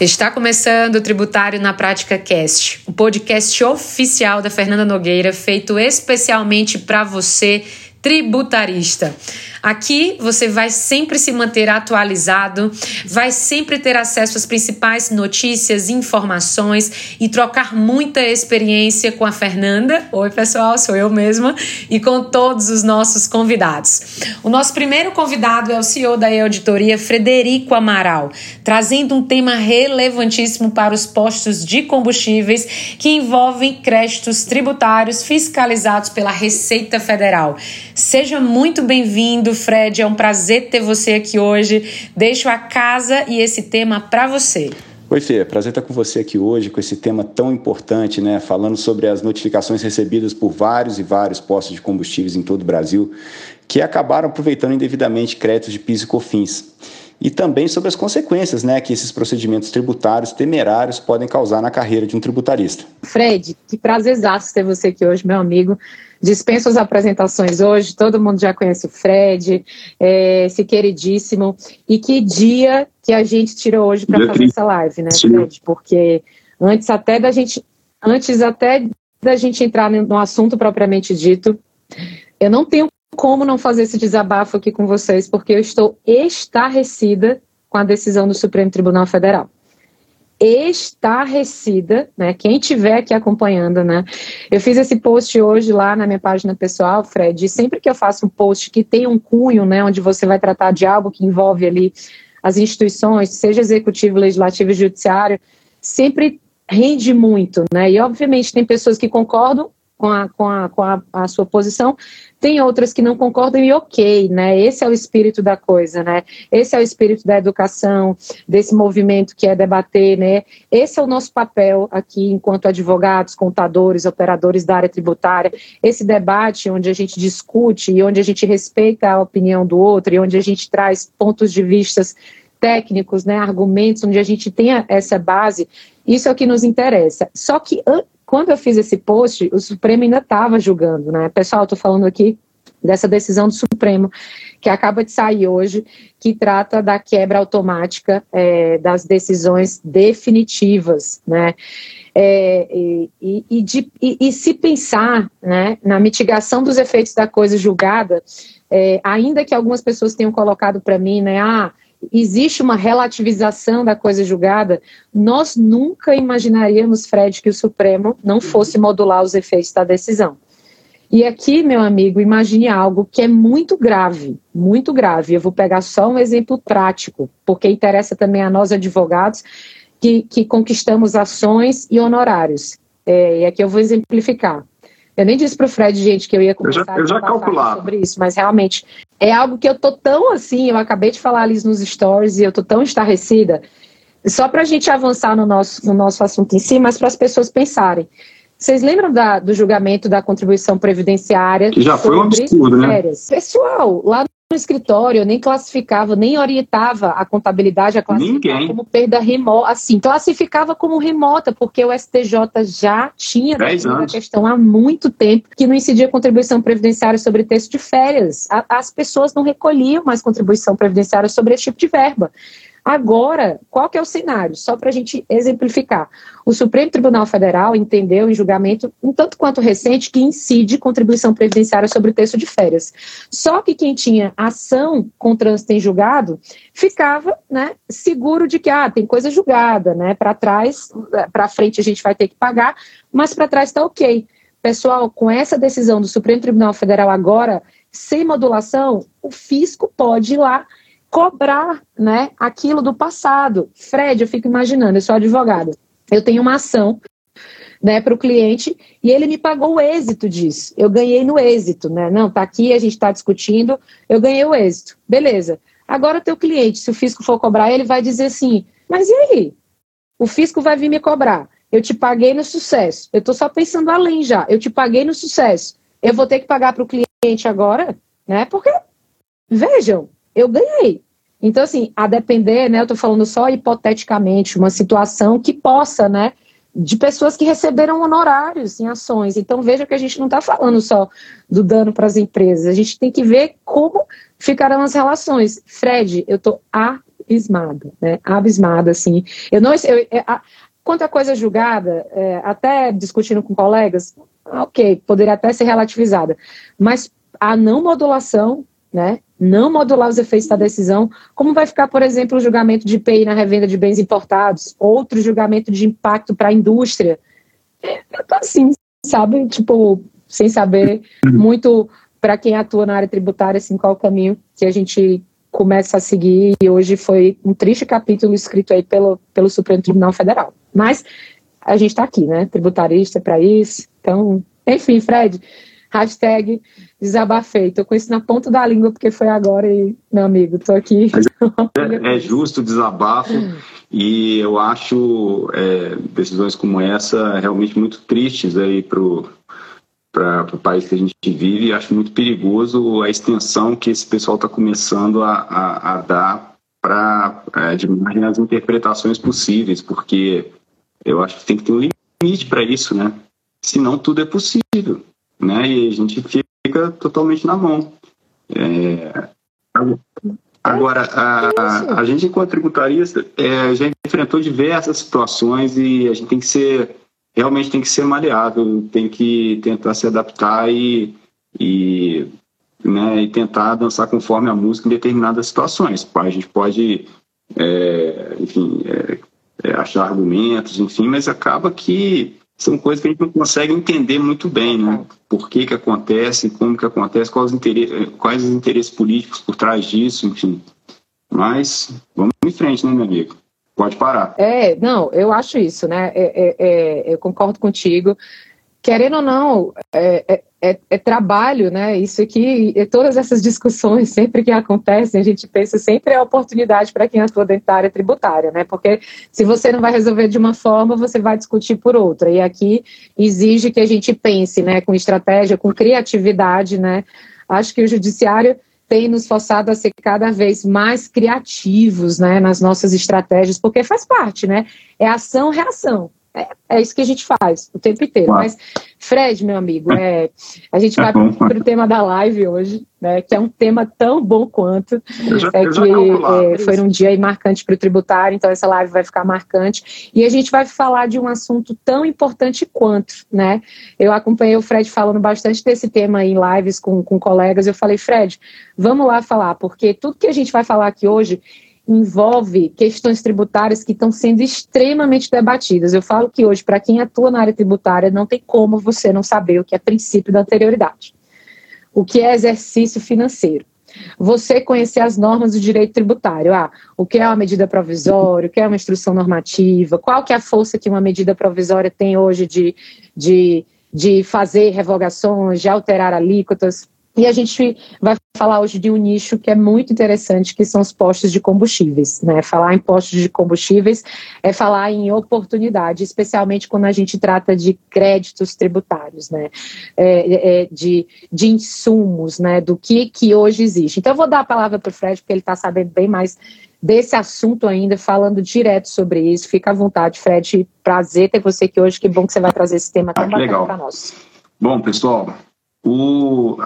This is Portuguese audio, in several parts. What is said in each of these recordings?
Está começando o Tributário na Prática Cast, o podcast oficial da Fernanda Nogueira, feito especialmente para você, tributarista. Aqui você vai sempre se manter atualizado, vai sempre ter acesso às principais notícias, informações e trocar muita experiência com a Fernanda. Oi, pessoal, sou eu mesma e com todos os nossos convidados. O nosso primeiro convidado é o CEO da Auditoria, Frederico Amaral, trazendo um tema relevantíssimo para os postos de combustíveis que envolvem créditos tributários fiscalizados pela Receita Federal. Seja muito bem-vindo bem-vindo, Fred. É um prazer ter você aqui hoje. Deixo a casa e esse tema para você. Oi, Fê. Prazer estar com você aqui hoje com esse tema tão importante, né? Falando sobre as notificações recebidas por vários e vários postos de combustíveis em todo o Brasil que acabaram aproveitando indevidamente créditos de PIS e COFINS. E também sobre as consequências né, que esses procedimentos tributários temerários podem causar na carreira de um tributarista. Fred, que prazerzaço ter você aqui hoje, meu amigo. Dispenso as apresentações hoje, todo mundo já conhece o Fred, é, esse queridíssimo. E que dia que a gente tirou hoje para fazer essa live, né, Fred? Porque antes até da gente, antes até da gente entrar no assunto propriamente dito, eu não tenho como não fazer esse desabafo aqui com vocês, porque eu estou estarrecida com a decisão do Supremo Tribunal Federal estarrecida, né? Quem estiver aqui acompanhando, né? Eu fiz esse post hoje lá na minha página pessoal, Fred, e sempre que eu faço um post que tem um cunho, né, onde você vai tratar de algo que envolve ali as instituições, seja executivo, legislativo e judiciário, sempre rende muito, né? E obviamente tem pessoas que concordam com a, com a, com a, a sua posição, tem outras que não concordam e ok, né? Esse é o espírito da coisa, né? Esse é o espírito da educação, desse movimento que é debater, né? Esse é o nosso papel aqui enquanto advogados, contadores, operadores da área tributária. Esse debate onde a gente discute e onde a gente respeita a opinião do outro e onde a gente traz pontos de vistas técnicos, né, argumentos, onde a gente tenha essa base, isso é o que nos interessa. Só que quando eu fiz esse post, o Supremo ainda estava julgando, né? Pessoal, estou falando aqui dessa decisão do Supremo, que acaba de sair hoje, que trata da quebra automática é, das decisões definitivas, né? É, e, e, de, e, e, se pensar né, na mitigação dos efeitos da coisa julgada, é, ainda que algumas pessoas tenham colocado para mim, né, ah, existe uma relativização da coisa julgada, nós nunca imaginaríamos, Fred, que o Supremo não fosse modular os efeitos da decisão. E aqui, meu amigo, imagine algo que é muito grave, muito grave. Eu vou pegar só um exemplo prático, porque interessa também a nós advogados que, que conquistamos ações e honorários. É, e aqui eu vou exemplificar. Eu nem disse para o Fred, gente, que eu ia começar eu já, eu já sobre isso, mas realmente é algo que eu tô tão assim, eu acabei de falar ali nos stories e eu tô tão estarrecida. Só para a gente avançar no nosso, no nosso assunto em si, mas para as pessoas pensarem. Vocês lembram da, do julgamento da contribuição previdenciária? Que já foi um absurdo, né? Pessoal, lá no escritório, eu nem classificava, nem orientava a contabilidade a classificar Ninguém. como perda remota, assim, classificava como remota, porque o STJ já tinha a questão há muito tempo que não incidia contribuição previdenciária sobre texto de férias. A, as pessoas não recolhiam mais contribuição previdenciária sobre esse tipo de verba. Agora, qual que é o cenário? Só para a gente exemplificar. O Supremo Tribunal Federal entendeu em julgamento um tanto quanto recente que incide contribuição previdenciária sobre o texto de férias. Só que quem tinha ação com trânsito em julgado ficava né, seguro de que ah, tem coisa julgada, né? Para trás, para frente a gente vai ter que pagar, mas para trás está ok. Pessoal, com essa decisão do Supremo Tribunal Federal agora, sem modulação, o fisco pode ir lá cobrar né, aquilo do passado. Fred, eu fico imaginando, eu sou advogada, eu tenho uma ação né, para o cliente e ele me pagou o êxito disso. Eu ganhei no êxito, né? Não, tá aqui, a gente está discutindo, eu ganhei o êxito. Beleza. Agora, teu cliente, se o fisco for cobrar, ele vai dizer assim: mas e aí? O fisco vai vir me cobrar. Eu te paguei no sucesso. Eu estou só pensando além já. Eu te paguei no sucesso. Eu vou ter que pagar para o cliente agora, né? Porque, vejam, eu ganhei. Então, assim, a depender, né, eu estou falando só hipoteticamente, uma situação que possa, né, de pessoas que receberam honorários em ações. Então, veja que a gente não está falando só do dano para as empresas, a gente tem que ver como ficarão as relações. Fred, eu estou abismada, né? Abismada, assim. Eu não. Eu, é, a, quanto coisa julgada, é, até discutindo com colegas, ok, poderia até ser relativizada, mas a não modulação, né? Não modular os efeitos da decisão, como vai ficar, por exemplo, o julgamento de IPI na revenda de bens importados, outro julgamento de impacto para a indústria. É, eu tô assim, sabe? Tipo, sem saber muito para quem atua na área tributária, assim, qual o caminho que a gente começa a seguir. E hoje foi um triste capítulo escrito aí pelo, pelo Supremo Tribunal Federal. Mas a gente está aqui, né? Tributarista para isso. Então, enfim, Fred, hashtag desabafei. Tô com isso na ponta da língua porque foi agora e, meu amigo, tô aqui. É, é, justo o desabafo e eu acho é, decisões como essa realmente muito tristes aí pro para o país que a gente vive e acho muito perigoso a extensão que esse pessoal está começando a, a, a dar para é, margem as interpretações possíveis, porque eu acho que tem que ter um limite para isso, né? Senão tudo é possível, né? E a gente fica totalmente na mão. É... Agora, a, a gente, enquanto tributarista, é, já enfrentou diversas situações e a gente tem que ser realmente tem que ser maleável, tem que tentar se adaptar e, e, né, e tentar dançar conforme a música em determinadas situações. A gente pode, é, enfim, é, é, achar argumentos, enfim, mas acaba que são coisas que a gente não consegue entender muito bem, né? Por que que acontece, como que acontece, quais os interesses, quais os interesses políticos por trás disso, enfim. Mas vamos em frente, né, meu amigo? Pode parar. É, não, eu acho isso, né? É, é, é, eu concordo contigo. Querendo ou não, é, é, é, é trabalho, né? Isso aqui, todas essas discussões, sempre que acontecem, a gente pensa sempre é oportunidade para quem atua dentro da área tributária, né? Porque se você não vai resolver de uma forma, você vai discutir por outra. E aqui exige que a gente pense, né? Com estratégia, com criatividade, né? Acho que o judiciário tem nos forçado a ser cada vez mais criativos né, nas nossas estratégias, porque faz parte, né? É ação-reação. É, é, isso que a gente faz o tempo inteiro. Mas, Fred, meu amigo, é, a gente vai para o tema da live hoje, né, que é um tema tão bom quanto. Já, é que é, foi um dia marcante para o tributário, então essa live vai ficar marcante. E a gente vai falar de um assunto tão importante quanto. Né? Eu acompanhei o Fred falando bastante desse tema em lives com, com colegas. Eu falei, Fred, vamos lá falar, porque tudo que a gente vai falar aqui hoje envolve questões tributárias que estão sendo extremamente debatidas. Eu falo que hoje, para quem atua na área tributária, não tem como você não saber o que é princípio da anterioridade, o que é exercício financeiro. Você conhecer as normas do direito tributário, ah, o que é uma medida provisória, o que é uma instrução normativa, qual que é a força que uma medida provisória tem hoje de, de, de fazer revogações, de alterar alíquotas, e a gente vai falar hoje de um nicho que é muito interessante, que são os postos de combustíveis. Né? Falar em postos de combustíveis é falar em oportunidade, especialmente quando a gente trata de créditos tributários, né? É, é, de, de insumos, né? do que, que hoje existe. Então, eu vou dar a palavra para o Fred, porque ele está sabendo bem mais desse assunto ainda, falando direto sobre isso. Fica à vontade, Fred. Prazer ter você aqui hoje. Que bom que você vai trazer esse tema tão ah, bacana para nós. Bom, pessoal, o,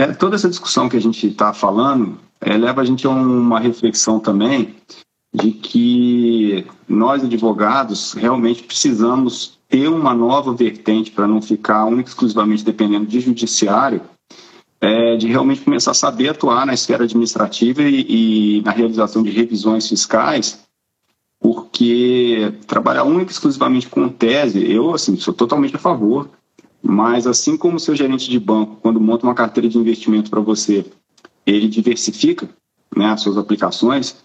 é, toda essa discussão que a gente está falando é, leva a gente a uma reflexão também de que nós, advogados, realmente precisamos ter uma nova vertente para não ficar única exclusivamente dependendo de judiciário, é, de realmente começar a saber atuar na esfera administrativa e, e na realização de revisões fiscais, porque trabalhar única exclusivamente com tese, eu assim sou totalmente a favor mas assim como o seu gerente de banco, quando monta uma carteira de investimento para você, ele diversifica né, as suas aplicações,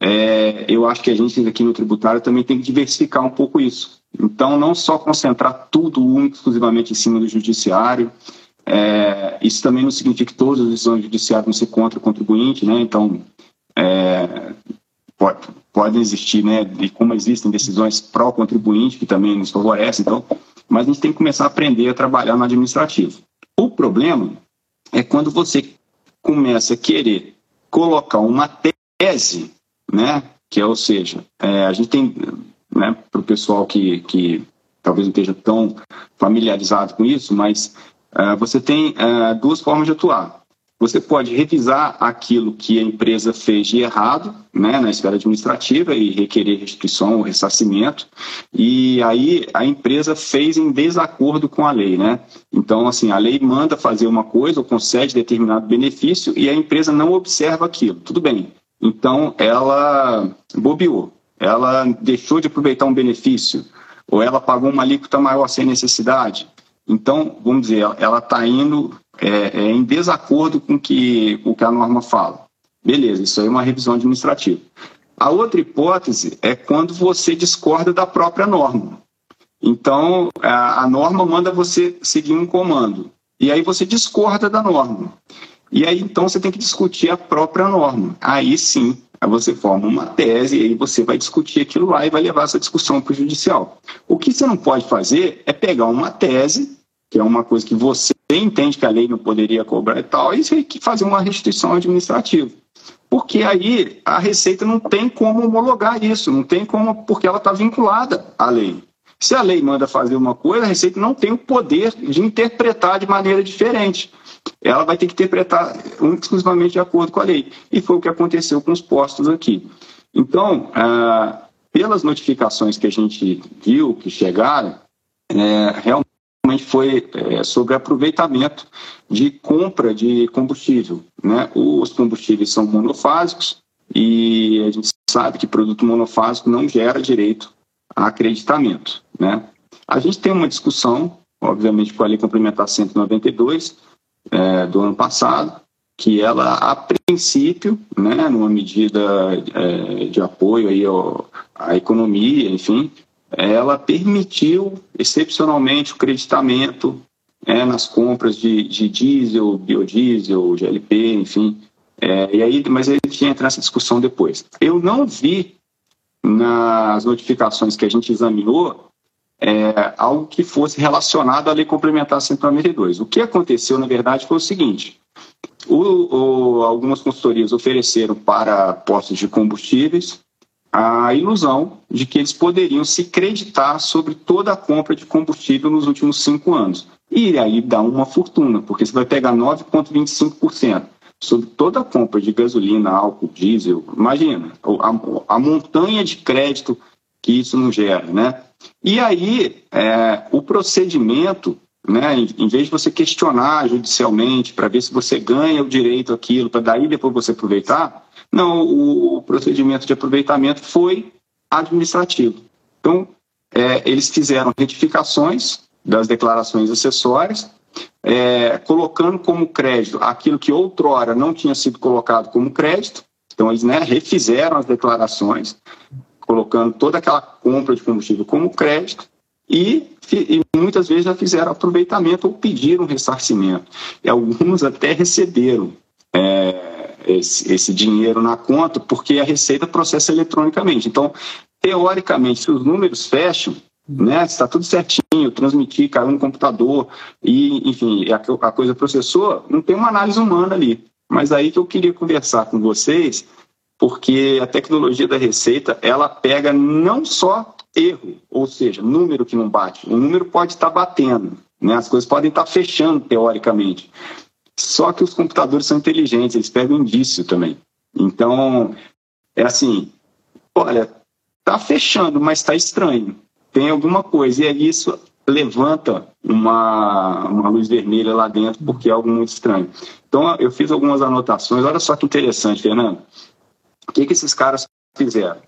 é, eu acho que a gente aqui no tributário também tem que diversificar um pouco isso. Então, não só concentrar tudo exclusivamente em cima do judiciário. É, isso também não significa que todas as decisões judiciárias vão ser contra o contribuinte, né? Então, é, pode, podem existir, né? E como existem decisões pró-contribuinte, que também nos favorecem. Então, mas a gente tem que começar a aprender a trabalhar no administrativo. O problema é quando você começa a querer colocar uma tese, né, que é, ou seja, é, a gente tem, né, para o pessoal que, que talvez não esteja tão familiarizado com isso, mas é, você tem é, duas formas de atuar. Você pode revisar aquilo que a empresa fez de errado né, na esfera administrativa e requerer restituição ou ressarcimento. E aí a empresa fez em desacordo com a lei. Né? Então, assim, a lei manda fazer uma coisa ou concede determinado benefício e a empresa não observa aquilo. Tudo bem. Então, ela bobeou. Ela deixou de aproveitar um benefício ou ela pagou uma alíquota maior sem necessidade. Então, vamos dizer, ela está indo é, é, em desacordo com que, o que a norma fala. Beleza, isso aí é uma revisão administrativa. A outra hipótese é quando você discorda da própria norma. Então, a, a norma manda você seguir um comando. E aí você discorda da norma. E aí, então, você tem que discutir a própria norma. Aí sim, aí você forma uma tese e aí você vai discutir aquilo lá e vai levar essa discussão para o judicial. O que você não pode fazer é pegar uma tese, que é uma coisa que você entende que a lei não poderia cobrar e tal, e tem que fazer uma restituição administrativa. Porque aí a Receita não tem como homologar isso, não tem como, porque ela está vinculada à lei. Se a lei manda fazer uma coisa, a Receita não tem o poder de interpretar de maneira diferente. Ela vai ter que interpretar exclusivamente de acordo com a lei. E foi o que aconteceu com os postos aqui. Então, ah, pelas notificações que a gente viu que chegaram, é, realmente foi é, sobre aproveitamento de compra de combustível. Né? Os combustíveis são monofásicos e a gente sabe que produto monofásico não gera direito a acreditamento. Né? A gente tem uma discussão, obviamente, com a Lei Complementar 192 é, do ano passado, que ela, a princípio, né, numa medida é, de apoio aí ao, à economia, enfim, ela permitiu excepcionalmente o creditamento é, nas compras de, de, diesel, biodiesel, GLP, enfim. É, e aí, mas a gente entra nessa discussão depois. Eu não vi nas notificações que a gente examinou é, algo que fosse relacionado à Lei Complementar 192. O que aconteceu, na verdade, foi o seguinte: o, o, algumas consultorias ofereceram para postos de combustíveis a ilusão de que eles poderiam se creditar sobre toda a compra de combustível nos últimos cinco anos. E aí dá uma fortuna, porque você vai pegar 9,25% sobre toda a compra de gasolina, álcool, diesel. Imagina a, a montanha de crédito que isso não gera, né? E aí é, o procedimento, né, em, em vez de você questionar judicialmente para ver se você ganha o direito àquilo, para daí depois você aproveitar, não, o procedimento de aproveitamento foi administrativo. Então, é, eles fizeram retificações das declarações acessórias, é, colocando como crédito aquilo que outrora não tinha sido colocado como crédito. Então, eles né, refizeram as declarações, colocando toda aquela compra de combustível como crédito e, e, muitas vezes já fizeram aproveitamento ou pediram ressarcimento. E alguns até receberam. É, esse, esse dinheiro na conta, porque a Receita processa eletronicamente. Então, teoricamente, se os números fecham, né, está tudo certinho, transmitir, caiu no computador e, enfim, a, a coisa processou, não tem uma análise humana ali. Mas aí que eu queria conversar com vocês, porque a tecnologia da Receita, ela pega não só erro, ou seja, número que não bate, o número pode estar batendo, né, as coisas podem estar fechando teoricamente, só que os computadores são inteligentes, eles pegam indício também. Então, é assim, olha, tá fechando, mas está estranho. Tem alguma coisa. E aí isso levanta uma, uma luz vermelha lá dentro, porque é algo muito estranho. Então, eu fiz algumas anotações. Olha só que interessante, Fernando. O que, que esses caras fizeram?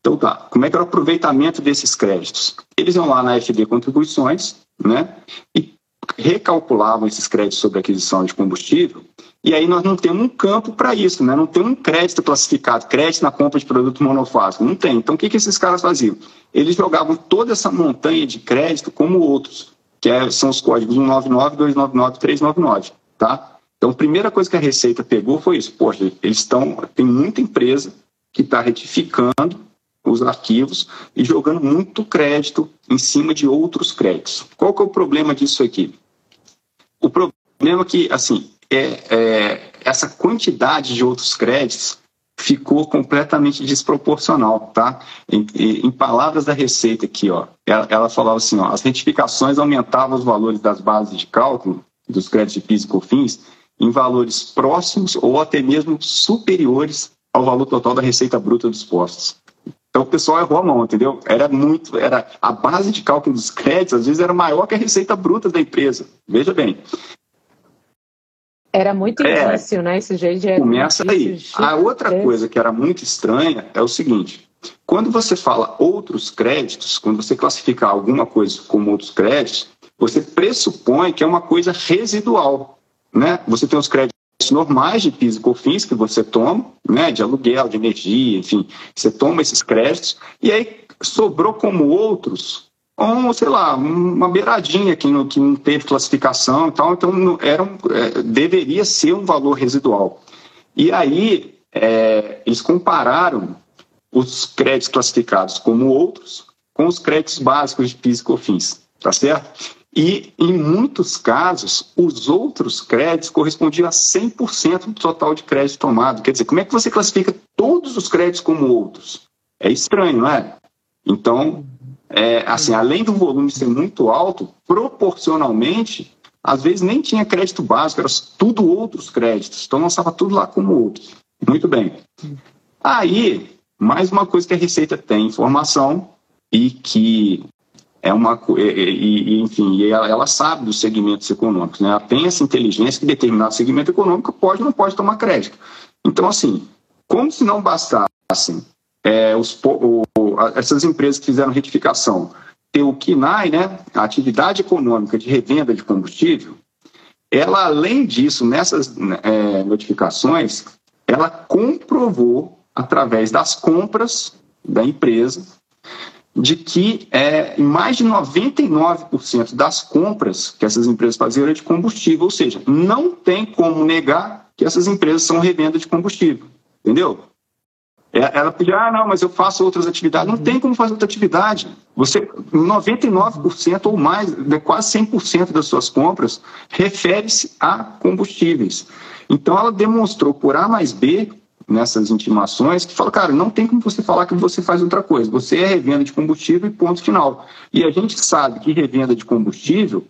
Então tá, como é que era o aproveitamento desses créditos? Eles iam lá na FD Contribuições, né? E recalculavam esses créditos sobre aquisição de combustível, e aí nós não temos um campo para isso, né? não tem um crédito classificado, crédito na compra de produto monofásico, não tem. Então o que, que esses caras faziam? Eles jogavam toda essa montanha de crédito como outros, que é, são os códigos 199, 299, 399, tá? Então a primeira coisa que a Receita pegou foi isso, poxa, eles estão, tem muita empresa que está retificando os arquivos e jogando muito crédito em cima de outros créditos. Qual que é o problema disso aqui? O problema é que, assim, é, é, essa quantidade de outros créditos ficou completamente desproporcional, tá? Em, em, palavras da Receita aqui, ó, ela, ela falava assim, ó, as retificações aumentavam os valores das bases de cálculo dos créditos de PIS e COFINS em valores próximos ou até mesmo superiores ao valor total da receita bruta dos postos. Então o pessoal errou a mão, entendeu? Era muito, era a base de cálculo dos créditos às vezes era maior que a receita bruta da empresa. Veja bem. Era muito é, né? Esse jeito de começa aí. A outra coisa que era muito estranha é o seguinte: quando você fala outros créditos, quando você classifica alguma coisa como outros créditos, você pressupõe que é uma coisa residual, né? Você tem os créditos normais de PIS e COFINS que você toma, né, de aluguel, de energia, enfim, você toma esses créditos e aí sobrou como outros, um, sei lá, uma beiradinha que não, que não teve classificação e tal, então era um, é, deveria ser um valor residual. E aí é, eles compararam os créditos classificados como outros com os créditos básicos de PIS e COFINS, tá certo? E, em muitos casos, os outros créditos correspondiam a 100% do total de crédito tomado. Quer dizer, como é que você classifica todos os créditos como outros? É estranho, não é? Então, é, assim, além do volume ser muito alto, proporcionalmente, às vezes nem tinha crédito básico, era tudo outros créditos. Então, lançava tudo lá como outros. Muito bem. Aí, mais uma coisa que a Receita tem informação e que é uma e, e, enfim e ela, ela, sabe dos segmentos econômicos né? Ela tem essa inteligência que determinado segmento econômico pode ou não pode tomar crédito. Então assim como se não bastassem é, os, o, essas empresas que fizeram retificação ter o KINAI né? A atividade econômica de revenda de combustível ela além disso nessas é, notificações ela comprovou através das compras da empresa de que é, mais de 99% das compras que essas empresas faziam era de combustível, ou seja, não tem como negar que essas empresas são revenda de combustível, entendeu? É, ela pediu, ah, não, mas eu faço outras atividades. Não tem como fazer outra atividade. Você, 99% ou mais, quase 100% das suas compras refere-se a combustíveis. Então, ela demonstrou por A mais B nessas intimações que fala, cara, não tem como você falar que você faz outra coisa. Você é revenda de combustível e ponto final. E a gente sabe que revenda de combustível,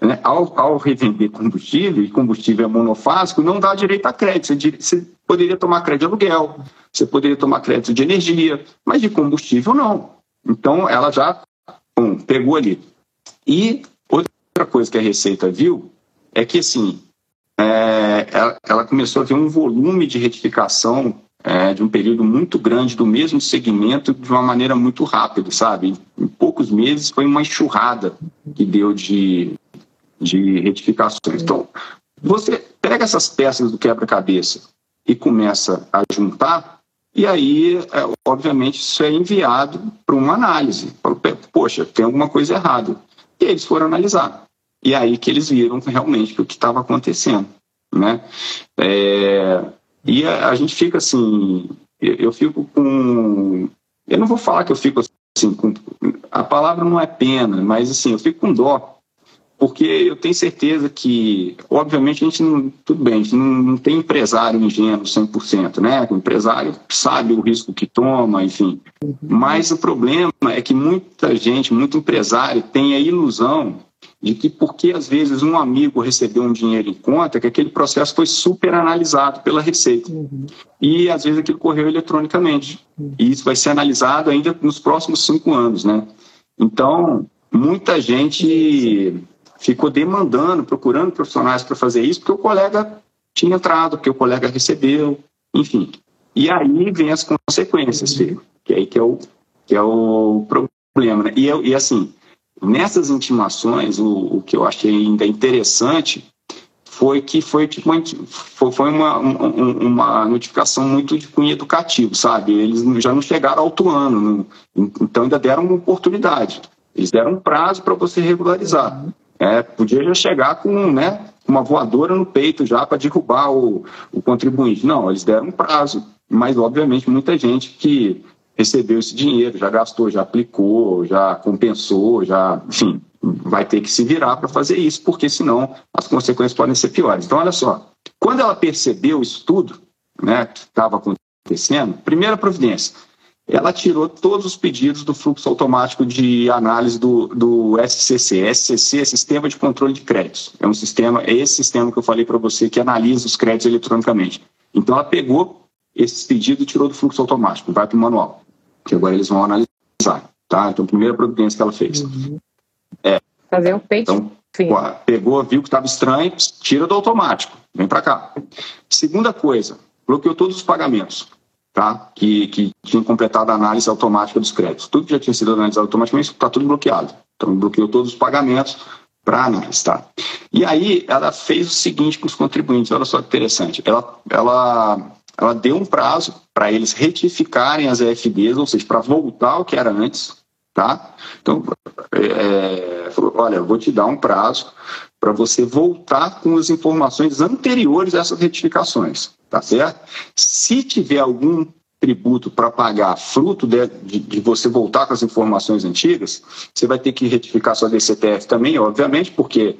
né, ao, ao revender combustível, e combustível é monofásico, não dá direito a crédito. Você, você poderia tomar crédito de aluguel, você poderia tomar crédito de energia, mas de combustível não. Então ela já bom, pegou ali. E outra coisa que a Receita viu é que assim, é, ela, ela, começou a ver um volume de retificação é, de um período muito grande do mesmo segmento de uma maneira muito rápida, sabe? Em poucos meses foi uma enxurrada que deu de, de retificações. Então, você pega essas peças do quebra-cabeça e começa a juntar, e aí, é, obviamente, isso é enviado para uma análise. Poxa, tem alguma coisa errada. E eles foram analisar. E aí que eles viram realmente o que estava acontecendo, né? É, e a, a, gente fica assim, eu, eu, fico com, eu não vou falar que eu fico assim, com, a palavra não é pena, mas assim, eu fico com dó, porque eu tenho certeza que, obviamente, a gente não, tudo bem, a gente não, não tem empresário ingênuo 100%, né? O empresário sabe o risco que toma, enfim. Mas o problema é que muita gente, muito empresário tem a ilusão de que porque às vezes um amigo recebeu um dinheiro em conta, que aquele processo foi super analisado pela Receita. Uhum. E às vezes aquilo correu eletronicamente. Uhum. E isso vai ser analisado ainda nos próximos cinco anos, né? Então, muita gente ficou demandando, procurando profissionais para fazer isso, porque o colega tinha entrado, porque o colega recebeu, enfim. E aí vem as consequências, uhum. filho, que aí que é o, que é o problema. Né? E, e assim, Nessas intimações, o, o que eu achei ainda interessante foi que foi tipo foi uma, uma notificação muito de cunho educativo, sabe? Eles já não chegaram alto ano, então ainda deram uma oportunidade. Eles deram um prazo para você regularizar. É, podia já chegar com né, uma voadora no peito já para derrubar o, o contribuinte. Não, eles deram um prazo, mas obviamente muita gente que recebeu esse dinheiro, já gastou, já aplicou, já compensou, já, enfim, vai ter que se virar para fazer isso, porque senão as consequências podem ser piores. Então, olha só, quando ela percebeu isso tudo, né, que estava acontecendo, primeira providência, ela tirou todos os pedidos do fluxo automático de análise do, do SCC. SCC é Sistema de Controle de Créditos. É um sistema, é esse sistema que eu falei para você que analisa os créditos eletronicamente. Então ela pegou esses pedidos e tirou do fluxo automático, vai para o manual, que agora eles vão analisar. Tá? Então, primeira providência que ela fez. Uhum. É, Fazer um peito. Então, pegou, viu que estava estranho, tira do automático, vem para cá. Segunda coisa, bloqueou todos os pagamentos tá? que, que tinham completado a análise automática dos créditos. Tudo que já tinha sido analisado automaticamente está tudo bloqueado. Então, bloqueou todos os pagamentos para análise. Tá? E aí, ela fez o seguinte com os contribuintes, olha só que interessante. Ela, ela, ela deu um prazo para eles retificarem as EFDs, ou seja, para voltar ao que era antes. Tá? Então, é, olha, eu vou te dar um prazo para você voltar com as informações anteriores a essas retificações tá certo? Se tiver algum tributo para pagar fruto de, de, de, você voltar com as informações antigas, você vai ter que retificar sua DCTF também, obviamente, porque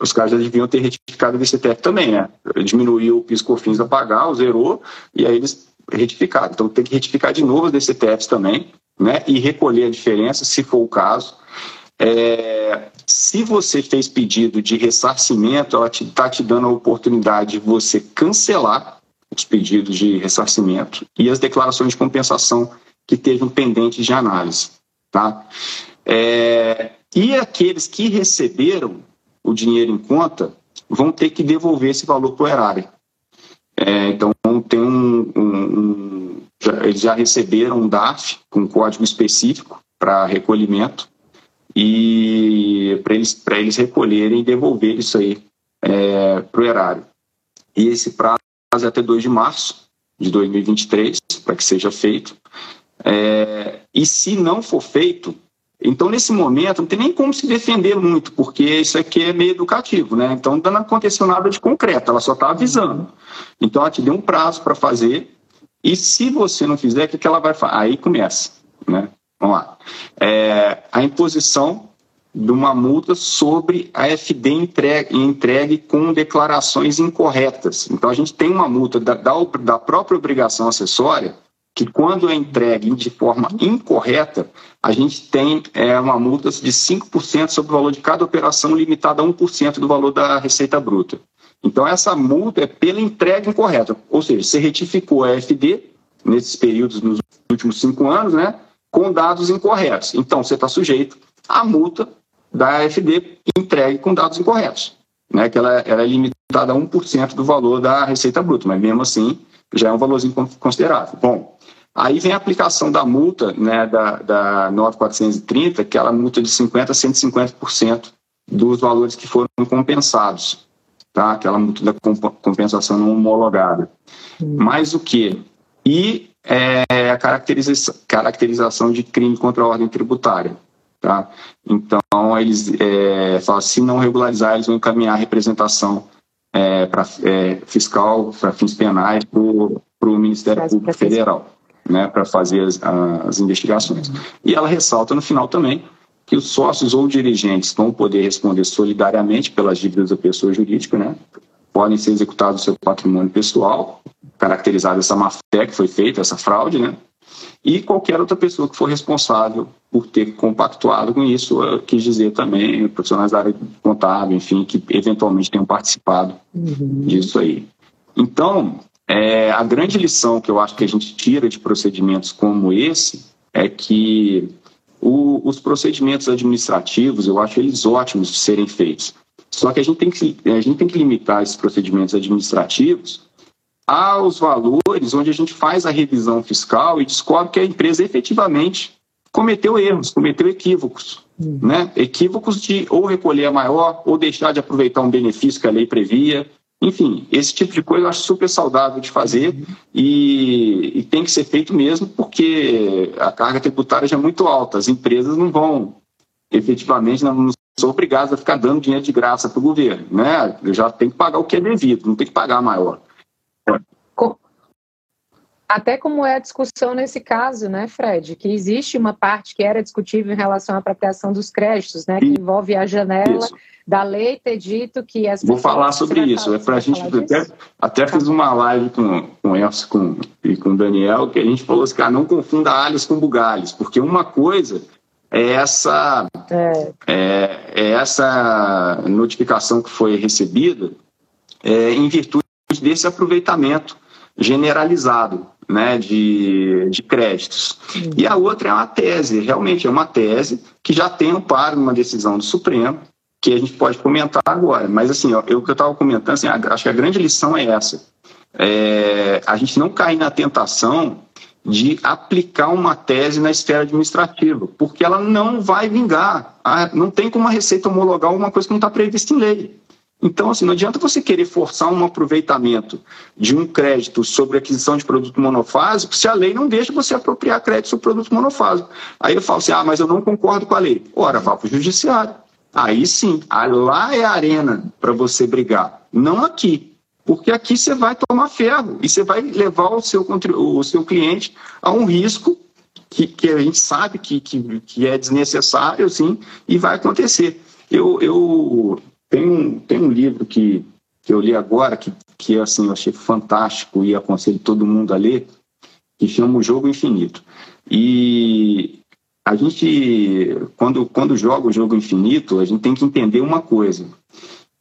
os caras já deviam ter retificado a DCTF também, né? Diminuiu o PIS-COFINS a pagar, zerou, e aí eles retificaram. Então tem que retificar de novo as DCTFs também, né? E recolher a diferença, se for o caso. É, se você fez pedido de ressarcimento, ela está te, tá te dando a oportunidade de você cancelar os pedidos de ressarcimento e as declarações de compensação que estejam pendentes de análise. Tá? É, e aqueles que receberam o dinheiro em conta vão ter que devolver esse valor para o erário. É, então, tem um, um, um já, eles já receberam um DAF com código específico para recolhimento e para eles, eles recolherem e devolver isso aí é, para o erário. E esse prazo até 2 de março de 2023, para que seja feito. É, e se não for feito, então nesse momento não tem nem como se defender muito, porque isso aqui é meio educativo, né? Então não aconteceu nada de concreto, ela só está avisando. Então ela te deu um prazo para fazer, e se você não fizer, o que, que ela vai fazer? Aí começa, né? Vamos lá. É, a imposição de uma multa sobre a FD entregue, entregue com declarações incorretas. Então, a gente tem uma multa da, da, da própria obrigação acessória, que quando é entregue de forma incorreta, a gente tem é, uma multa de 5% sobre o valor de cada operação, limitada a 1% do valor da receita bruta. Então, essa multa é pela entrega incorreta, ou seja, você retificou a FD nesses períodos, nos últimos cinco anos, né, com dados incorretos. Então, você está sujeito à multa da AFD entregue com dados incorretos, né, que ela, ela é limitada a 1% do valor da receita bruta, mas mesmo assim já é um valorzinho considerável. Bom, aí vem a aplicação da multa né, da, da 9430, que é a multa de 50% a 150% dos valores que foram compensados, tá? aquela multa da compensação não homologada. Hum. Mais o que? E é, a caracterização, caracterização de crime contra a ordem tributária. Tá? Então, eles é, falam, se não regularizar, eles vão encaminhar a representação é, pra, é, fiscal para fins penais para o Ministério Público Federal, né, para fazer as, as investigações. E ela ressalta no final também que os sócios ou dirigentes vão poder responder solidariamente pelas dívidas da pessoa jurídica, né? podem ser executados o seu patrimônio pessoal, caracterizado essa má-fé que foi feita, essa fraude, né? e qualquer outra pessoa que for responsável por ter compactuado com isso, quis dizer também profissionais da área contábil, enfim, que eventualmente tenham participado uhum. disso aí. Então, é, a grande lição que eu acho que a gente tira de procedimentos como esse é que o, os procedimentos administrativos, eu acho eles ótimos de serem feitos. Só que a gente tem que, a gente tem que limitar esses procedimentos administrativos aos valores onde a gente faz a revisão fiscal e descobre que a empresa efetivamente cometeu erros, cometeu equívocos. Uhum. Né? Equívocos de ou recolher a maior ou deixar de aproveitar um benefício que a lei previa. Enfim, esse tipo de coisa eu acho super saudável de fazer uhum. e, e, tem que ser feito mesmo porque a carga tributária já é muito alta. As empresas não vão, efetivamente, não são obrigadas a ficar dando dinheiro de graça para o governo. Né? Já tem que pagar o que é devido, não tem que pagar maior. Até como é a discussão nesse caso, né, Fred? Que existe uma parte que era discutível em relação à apropriação dos créditos, né? Que envolve a janela isso. da lei ter dito que as Vou falar sobre isso. É para a gente até, até fiz uma live com, com o Elcio com, e com o Daniel que a gente falou assim, cara, não confunda alhos com bugalhos, porque uma coisa é essa, é. É, é essa notificação que foi recebida é, em virtude desse aproveitamento generalizado né, de, de créditos. E a outra é uma tese, realmente é uma tese que já tem amparo numa decisão do Supremo, que a gente pode comentar agora. Mas, assim, ó, eu, que eu estava comentando, assim, acho que a grande lição é essa. É, a gente não cair na tentação de aplicar uma tese na esfera administrativa, porque ela não vai vingar. Ah, não tem como a Receita homologar uma coisa que não está prevista em lei. Então, assim, não adianta você querer forçar um aproveitamento de um crédito sobre aquisição de produto monofásico se a lei não deixa você apropriar crédito sobre produto monofásico. Aí eu falo assim, ah, mas eu não concordo com a lei. Ora, vá para o judiciário. Aí sim, lá é a arena para você brigar, não aqui. Porque aqui você vai tomar ferro e você vai levar o seu, o seu cliente a um risco que, que a gente sabe que, que, que é desnecessário, sim, e vai acontecer. Eu, eu tem um, tem um livro que, que eu li agora, que, que assim, eu achei fantástico e aconselho todo mundo a ler, que chama O Jogo Infinito. E a gente, quando, quando joga o jogo infinito, a gente tem que entender uma coisa,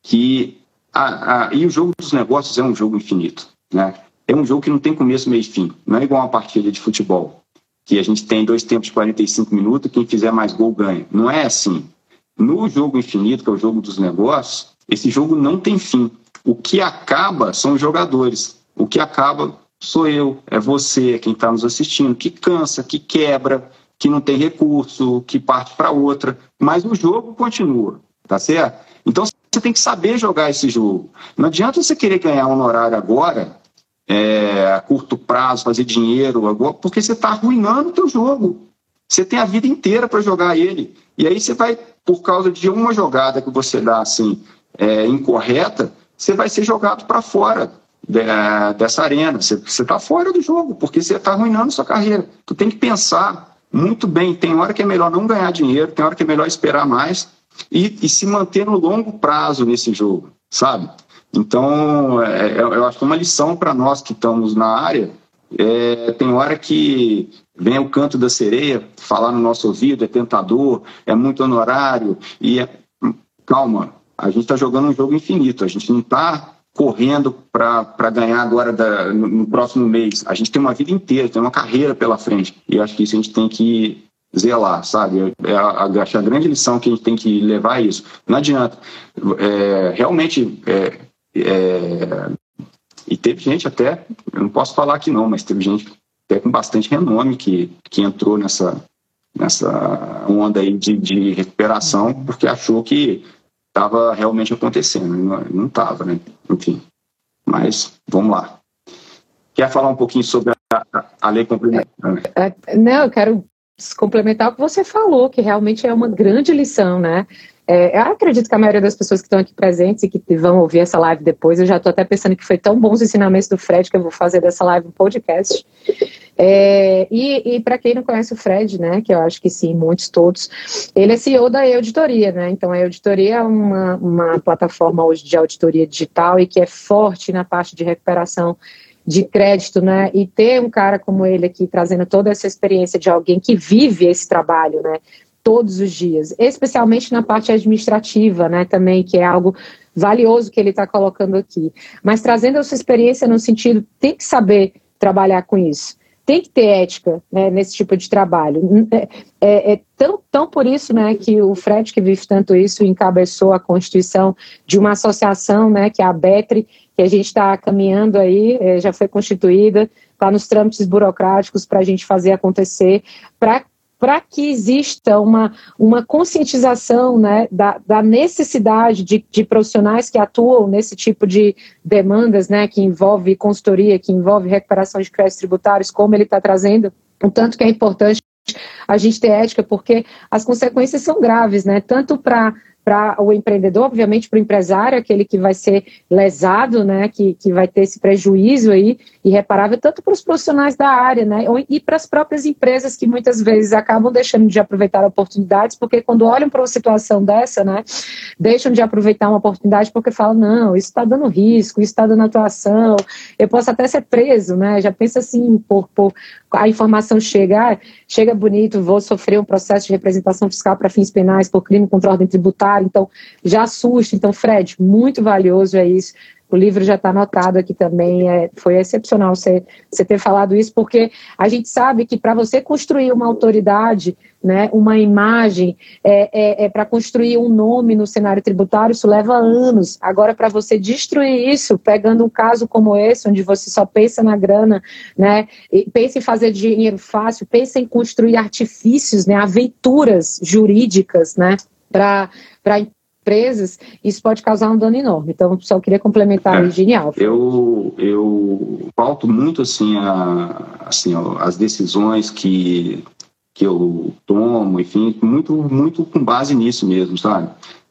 que a, a, e o jogo dos negócios é um jogo infinito, né? É um jogo que não tem começo, meio e fim. Não é igual uma partida de futebol, que a gente tem dois tempos de 45 minutos, quem fizer mais gol ganha. Não é assim. No jogo infinito, que é o jogo dos negócios, esse jogo não tem fim. O que acaba são os jogadores. O que acaba sou eu, é você, é quem está nos assistindo, que cansa, que quebra, que não tem recurso, que parte para outra. Mas o jogo continua, tá certo? Então você tem que saber jogar esse jogo. Não adianta você querer ganhar um honorário agora, é, a curto prazo, fazer dinheiro agora, porque você está arruinando o teu jogo. Você tem a vida inteira para jogar ele. E aí você vai por causa de uma jogada que você dá assim é, incorreta, você vai ser jogado para fora de, dessa arena. Você está fora do jogo, porque você está arruinando sua carreira. Tu tem que pensar muito bem. Tem hora que é melhor não ganhar dinheiro, tem hora que é melhor esperar mais e, e se manter no longo prazo nesse jogo, sabe? Então, é, é eu acho que uma lição para nós que estamos na área é, tem hora que vem o canto da sereia falar no nosso ouvido, é tentador, é muito honorário, e é... calma, a gente está jogando um jogo infinito, a gente não está correndo para ganhar agora da, no, no, próximo mês. A gente tem uma vida inteira, tem uma carreira pela frente, e acho que isso a gente tem que zelar, sabe? É a, acho a grande lição que a gente tem que levar a isso. Não adianta. É, realmente, é, é, e teve gente até, eu não posso falar aqui não, mas teve gente até com bastante renome que, que entrou nessa, nessa onda aí de, de recuperação porque achou que estava realmente acontecendo. Não estava, né? Enfim. Mas vamos lá. Quer falar um pouquinho sobre a, a lei complementar? É, é, não, eu quero complementar o que você falou, que realmente é uma grande lição, né? É, eu acredito que a maioria das pessoas que estão aqui presentes e que vão ouvir essa live depois, eu já estou até pensando que foi tão bons os ensinamentos do Fred que eu vou fazer dessa live um podcast. É, e, e para quem não conhece o Fred, né, que eu acho que sim, muitos todos, ele é CEO da E-Auditoria, né? Então a E-Auditoria é uma, uma plataforma hoje de auditoria digital e que é forte na parte de recuperação de crédito, né? E ter um cara como ele aqui trazendo toda essa experiência de alguém que vive esse trabalho, né? Todos os dias, especialmente na parte administrativa, né, também, que é algo valioso que ele está colocando aqui. Mas trazendo a sua experiência no sentido, tem que saber trabalhar com isso. Tem que ter ética né, nesse tipo de trabalho. É, é, é, tão, tão por isso né, que o Fred, que vive tanto isso, encabeçou a constituição de uma associação, né, que é a BETRE, que a gente está caminhando aí, é, já foi constituída, está nos trâmites burocráticos para a gente fazer acontecer, para para que exista uma, uma conscientização né, da, da necessidade de, de, profissionais que atuam nesse tipo de demandas, né, que envolve consultoria, que envolve recuperação de créditos tributários, como ele está trazendo, o tanto que é importante a gente ter ética, porque as consequências são graves, né, tanto para para o empreendedor, obviamente para o empresário, aquele que vai ser lesado, né, que, que vai ter esse prejuízo aí irreparável, tanto para os profissionais da área, né, e para as próprias empresas que muitas vezes acabam deixando de aproveitar oportunidades, porque quando olham para uma situação dessa, né, deixam de aproveitar uma oportunidade porque falam, não, isso está dando risco, isso está dando atuação, eu posso até ser preso, né, já pensa assim, por, por a informação chega, ah, chega bonito, vou sofrer um processo de representação fiscal para fins penais por crime contra a ordem tributária, então já assusta. Então, Fred, muito valioso é isso. O livro já está anotado aqui também. É, foi excepcional você, você ter falado isso, porque a gente sabe que para você construir uma autoridade, né, uma imagem, é, é, é para construir um nome no cenário tributário, isso leva anos. Agora, para você destruir isso, pegando um caso como esse, onde você só pensa na grana, né, pensa em fazer dinheiro fácil, pensa em construir artifícios, né, aventuras jurídicas, né, para empresas, isso pode causar um dano enorme. Então, só queria complementar é, genial. Eu, eu pauto muito assim, a, assim ó, as decisões que, que eu tomo, enfim, muito, muito com base nisso mesmo, sabe?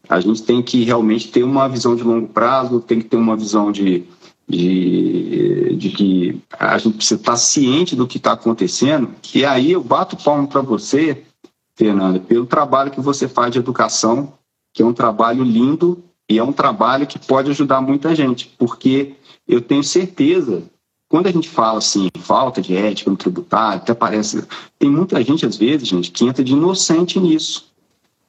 A gente tem que realmente ter uma visão de longo prazo, tem que ter uma visão de, de, de que a gente precisa estar ciente do que está acontecendo, que aí eu bato palmo para você, Fernanda, pelo trabalho que você faz de educação que é um trabalho lindo e é um trabalho que pode ajudar muita gente, porque eu tenho certeza, quando a gente fala assim, falta de ética no tributário, até parece. Tem muita gente, às vezes, gente, que entra de inocente nisso.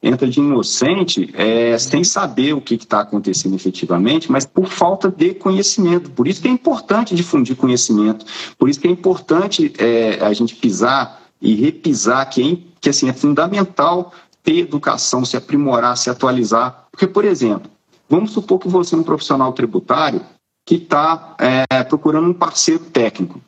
Entra de inocente é, sem saber o que está acontecendo efetivamente, mas por falta de conhecimento. Por isso que é importante difundir conhecimento, por isso que é importante é, a gente pisar e repisar, que, é, que assim, é fundamental ter educação, se aprimorar, se atualizar. Porque, por exemplo, vamos supor que você é um profissional tributário que está é, procurando um parceiro técnico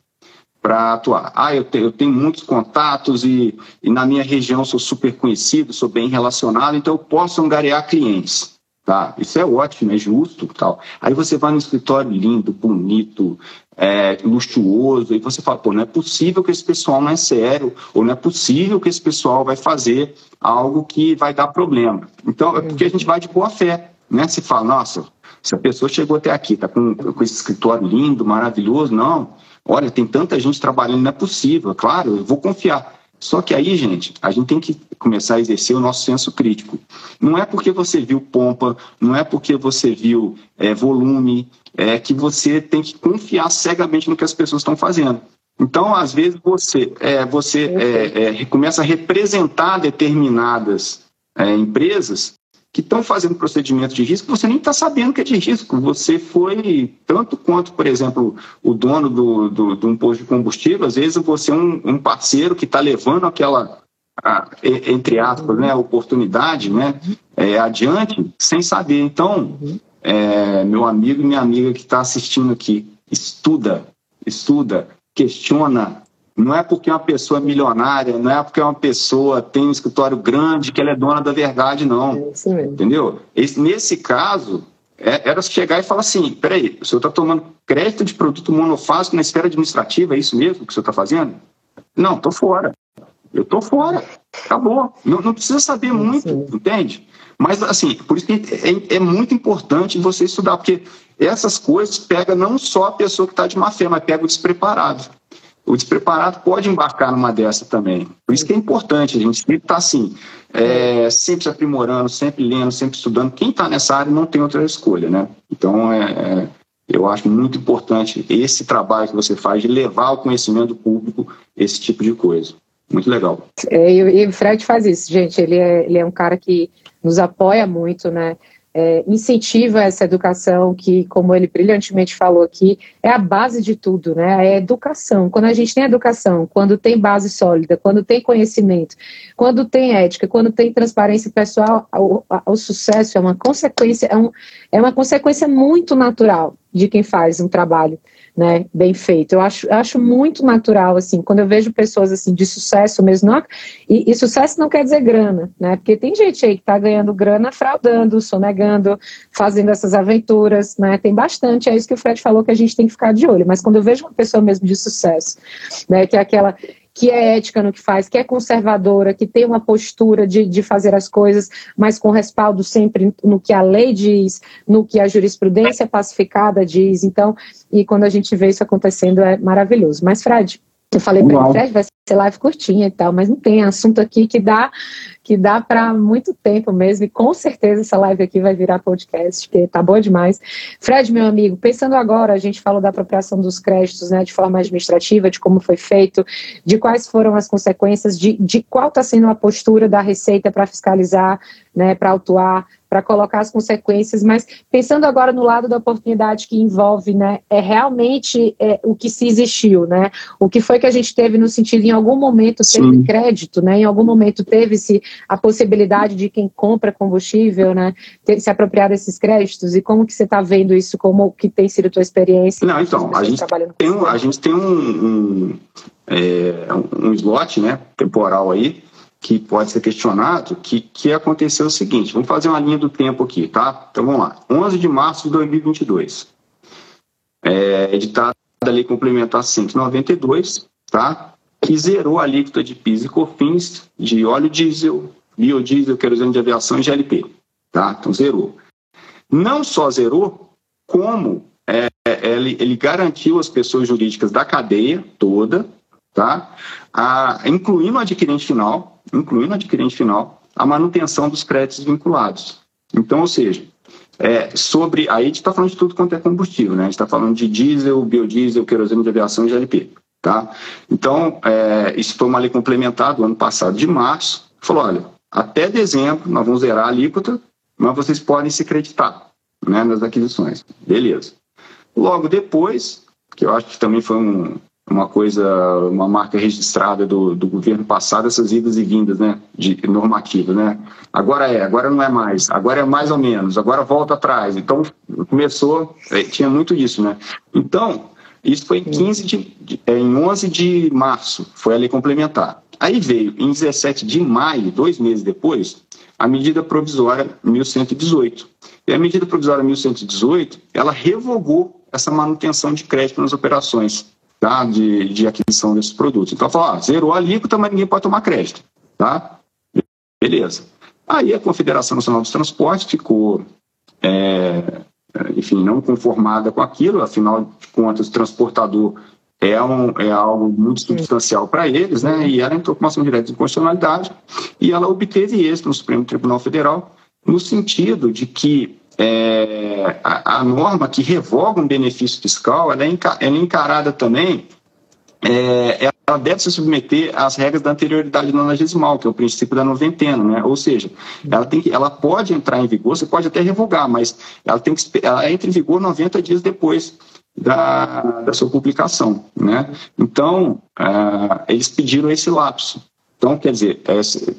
para atuar. Ah, eu tenho, eu tenho muitos contatos e, e, na minha região sou super conhecido, sou bem relacionado, então eu posso angariar clientes. Tá? Isso é ótimo, é justo. tal. Aí você vai no escritório lindo, bonito, é, luxuoso, e você fala, pô, não é possível que esse pessoal não é sério, ou não é possível que esse pessoal vai fazer algo que vai dar problema. Então, é porque a gente vai de boa fé, né? Se fala, nossa, se a pessoa chegou até aqui, está com, com esse escritório lindo, maravilhoso, não, olha, tem tanta gente trabalhando, não é possível, claro, eu vou confiar. Só que aí, gente, a gente tem que começar a exercer o nosso senso crítico. Não é porque você viu pompa, não é porque você viu é, volume, é que você tem que confiar cegamente no que as pessoas estão fazendo. Então, às vezes, você, é, você é, é, começa a representar determinadas é, empresas que estão fazendo procedimento de risco, você nem está sabendo que é de risco. Você foi, tanto quanto, por exemplo, o dono do, do, de um posto de combustível, às vezes você é um, um parceiro que está levando aquela, a, entre aspas, né, oportunidade né, é, adiante, sem saber. Então, é, meu amigo e minha amiga que está assistindo aqui, estuda, estuda, questiona, não é porque uma pessoa é milionária, não é porque uma pessoa tem um escritório grande que ela é dona da verdade, não. É entendeu? Esse, nesse caso, é, era chegar e falar assim: peraí, o senhor está tomando crédito de produto monofásico na esfera administrativa, é isso mesmo que o senhor está fazendo? Não, estou fora. Eu estou fora. Acabou. Não, não precisa saber muito, Sim. entende? Mas, assim, por isso que é, é, muito importante você estudar, porque essas coisas pega não só a pessoa que está de má fé, mas pega o despreparado o despreparado pode embarcar numa dessa também. Por isso que é importante a gente estar tá assim, é, sempre se aprimorando, sempre lendo, sempre estudando. Quem está nessa área não tem outra escolha, né? Então, é, é, eu acho muito importante esse trabalho que você faz de levar ao conhecimento público esse tipo de coisa. Muito legal. É, e o Fred faz isso, gente. Ele é, ele é um cara que nos apoia muito, né? É, incentiva essa educação que, como ele brilhantemente falou aqui, é a base de tudo, né? É educação. Quando a gente tem educação, quando tem base sólida, quando tem conhecimento, quando tem ética, quando tem transparência pessoal, o, o sucesso é uma consequência, é, um, é uma consequência muito natural de quem faz um trabalho né, bem feito. Eu acho, acho muito natural, assim, quando eu vejo pessoas, assim, de sucesso mesmo, não, e, e, sucesso não quer dizer grana, né, porque tem gente aí que está ganhando grana fraudando, sonegando, fazendo essas aventuras, né, tem bastante, é isso que o Fred falou que a gente tem que ficar de olho, mas quando eu vejo uma pessoa mesmo de sucesso, né, que é aquela, que é ética no que faz, que é conservadora, que tem uma postura de, de fazer as coisas, mas com respaldo sempre no que a lei diz, no que a jurisprudência pacificada diz. Então, e quando a gente vê isso acontecendo é maravilhoso. Mas, Fred, eu falei para ele, Fred, vai ser live curtinha e tal, mas não tem assunto aqui que dá que dá para muito tempo mesmo, e com certeza essa live aqui vai virar podcast, porque tá boa demais. Fred, meu amigo, pensando agora, a gente falou da apropriação dos créditos, né, de forma administrativa, de como foi feito, de quais foram as consequências, de, de qual está sendo a postura da Receita para fiscalizar, né, para autuar, para colocar as consequências, mas pensando agora no lado da oportunidade que envolve, né, é realmente é, o que se existiu, né, o que foi que a gente teve no sentido, em algum momento teve Sim. crédito, né, em algum momento teve-se a possibilidade de quem compra combustível, né, ter, se apropriar desses créditos, e como que você está vendo isso, como que tem sido a tua experiência? Não, então, a gente, tem um, a gente tem um, um, é, um slot, né, temporal aí, que pode ser questionado, que, que aconteceu o seguinte, vamos fazer uma linha do tempo aqui, tá? Então vamos lá, 11 de março de 2022, é, editada a Lei Complementar 192, tá? Que zerou a alíquota de PIS e COFINS de óleo diesel, biodiesel, querosene de aviação e GLP, tá? Então zerou. Não só zerou, como é, ele, ele garantiu as pessoas jurídicas da cadeia toda, tá? A, incluindo o adquirente final, incluindo o adquirente final, a manutenção dos créditos vinculados. Então, ou seja, é, sobre. Aí a gente está falando de tudo quanto é combustível, né? A gente está falando de diesel, biodiesel, querosene de aviação e GLP. Tá? Então, é, isso foi uma lei complementar ano passado, de março. Falou: olha, até dezembro nós vamos zerar a alíquota, mas vocês podem se creditar né, nas aquisições. Beleza. Logo depois, que eu acho que também foi um, uma coisa, uma marca registrada do, do governo passado, essas idas e vindas, né, de normativa, né? Agora é, agora não é mais, agora é mais ou menos, agora volta atrás. Então, começou, é, tinha muito isso, né? Então, isso foi em 15 de, de, é, em 11 de março, foi a lei complementar. Aí veio, em 17 de maio, dois meses depois, a medida provisória 1118. E a medida provisória 1118, ela revogou essa manutenção de crédito nas operações tá? de, de aquisição desses produtos. Então, falar, ah, zerou a alíquota, mas ninguém pode tomar crédito. Tá? Beleza. Aí a Confederação Nacional dos Transportes ficou, é, enfim, não conformada com aquilo, afinal de contas, o transportador é, um, é algo muito substancial para eles, né? E ela entrou com uma ação direta de inconstitucionalidade e ela obteve êxito no Supremo Tribunal Federal no sentido de que é, a, a, norma que revoga um benefício fiscal ela é, ela é encarada também, é, ela deve se submeter às regras da anterioridade nonagesimal, que é o princípio da noventena, né? ou seja, ela, tem que, ela pode entrar em vigor, você pode até revogar, mas ela, tem que, ela entra em vigor 90 dias depois da, da sua publicação. Né? Então, uh, eles pediram esse lapso. Então, quer dizer,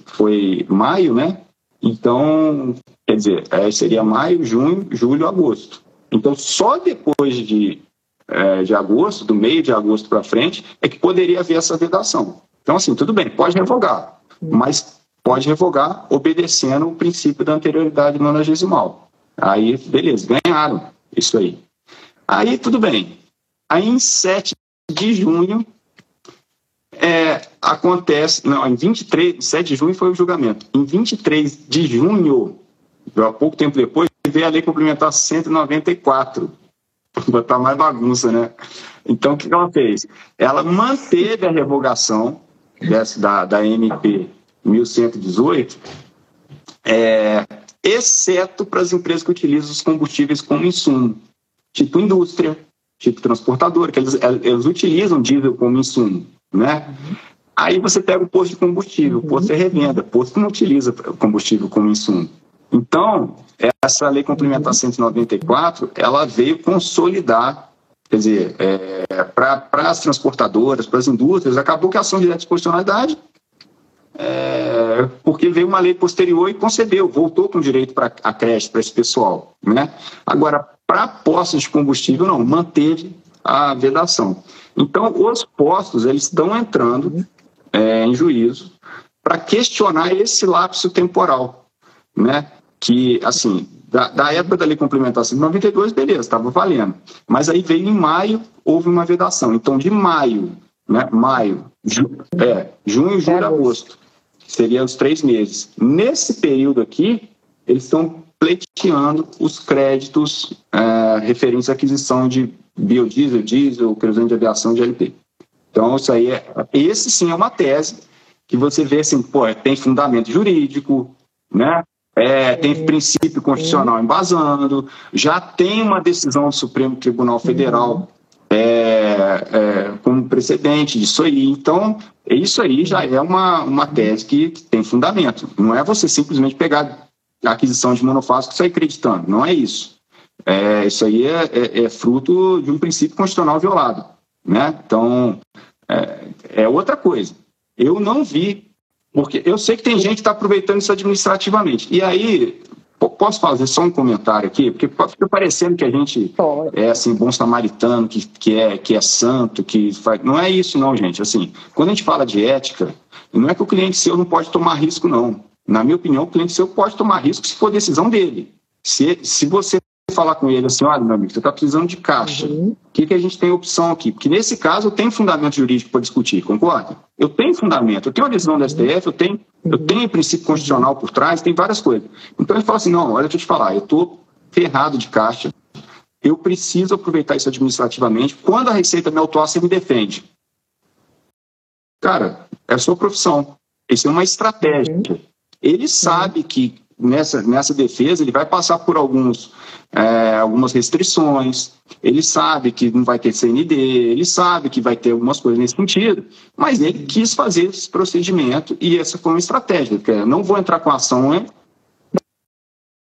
foi maio, né? Então, quer dizer, é, seria maio, junho, julho, agosto. Então, só depois de, é, de agosto, do meio de agosto para frente, é que poderia haver essa vedação. Então, assim, tudo bem, pode revogar, mas pode revogar obedecendo o princípio da anterioridade nonagesimal. Aí, beleza, ganharam isso aí. Aí, tudo bem. Aí, em 7 de junho, é, acontece, não, em 23, 7 de junho foi o julgamento. Em 23 de junho, há pouco tempo depois, veio a lei complementar 194. Botar mais bagunça, né? Então, o que ela fez? Ela manteve a revogação dessa, da, da MP 1118, é, exceto para as empresas que utilizam os combustíveis como insumo, tipo indústria, tipo transportadora, que eles, eles utilizam diesel como insumo né? Aí você pega o posto de combustível, o posto é revenda, o posto não utiliza combustível como insumo. Então, essa lei complementar 194, ela veio consolidar, quer dizer, é, para as transportadoras, para as indústrias, acabou que a ação direta de proporcionalidade, é, porque veio uma lei posterior e concedeu, voltou com direito para a creche, para esse pessoal. Né? Agora, para postos de combustível, não, manteve a vedação. Então, os postos eles estão entrando é, em juízo para questionar esse lapso temporal, né? Que, assim, da, da época da lei complementar 192, beleza, estava valendo. Mas aí veio em maio, houve uma vedação. Então, de maio, né, maio Ju, é, junho, julho, agosto. Seriam os três meses. Nesse período aqui, eles estão pleiteando os créditos é, referentes à aquisição de biodiesel, diesel, querosene de aviação de LP. Então, isso aí é, esse sim é uma tese que você vê assim, pô, tem fundamento jurídico, né? É, tem princípio constitucional embasando, já tem uma decisão do Supremo Tribunal Federal é, é, como precedente disso aí. Então, isso aí já é uma, uma tese que, que tem fundamento. Não é você simplesmente pegar a aquisição de monofásico e sair acreditando. Não é isso. É, isso aí é, é, é, fruto de um princípio constitucional violado. Né? Então, é, é outra coisa. Eu não vi porque eu sei que tem gente que está aproveitando isso administrativamente. E aí, posso fazer só um comentário aqui? Porque fica parecendo que a gente é assim, bom samaritano, que, que, é, que é santo, que faz. Não é isso, não, gente. Assim, quando a gente fala de ética, não é que o cliente seu não pode tomar risco, não. Na minha opinião, o cliente seu pode tomar risco se for decisão dele. Se, se você falar com ele assim, olha, meu amigo, você está precisando de caixa. Uhum. O que, que a gente tem opção aqui? Porque nesse caso eu tenho fundamento jurídico para discutir, concorda? Eu tenho fundamento, eu tenho a decisão da STF, eu tenho, eu uhum. tenho princípio constitucional por trás, tem várias coisas. Então ele fala assim, não, olha, deixa eu te falar, eu estou ferrado de caixa, eu preciso aproveitar isso administrativamente. Quando a Receita me autuar, você me defende. Cara, é a sua profissão. Isso é uma estratégia. Uhum. Ele sabe que nessa, nessa defesa ele vai passar por alguns é, algumas restrições, ele sabe que não vai ter CND, ele sabe que vai ter algumas coisas nesse sentido, mas ele quis fazer esse procedimento e essa foi uma estratégia, que é, não vou entrar com ação, né?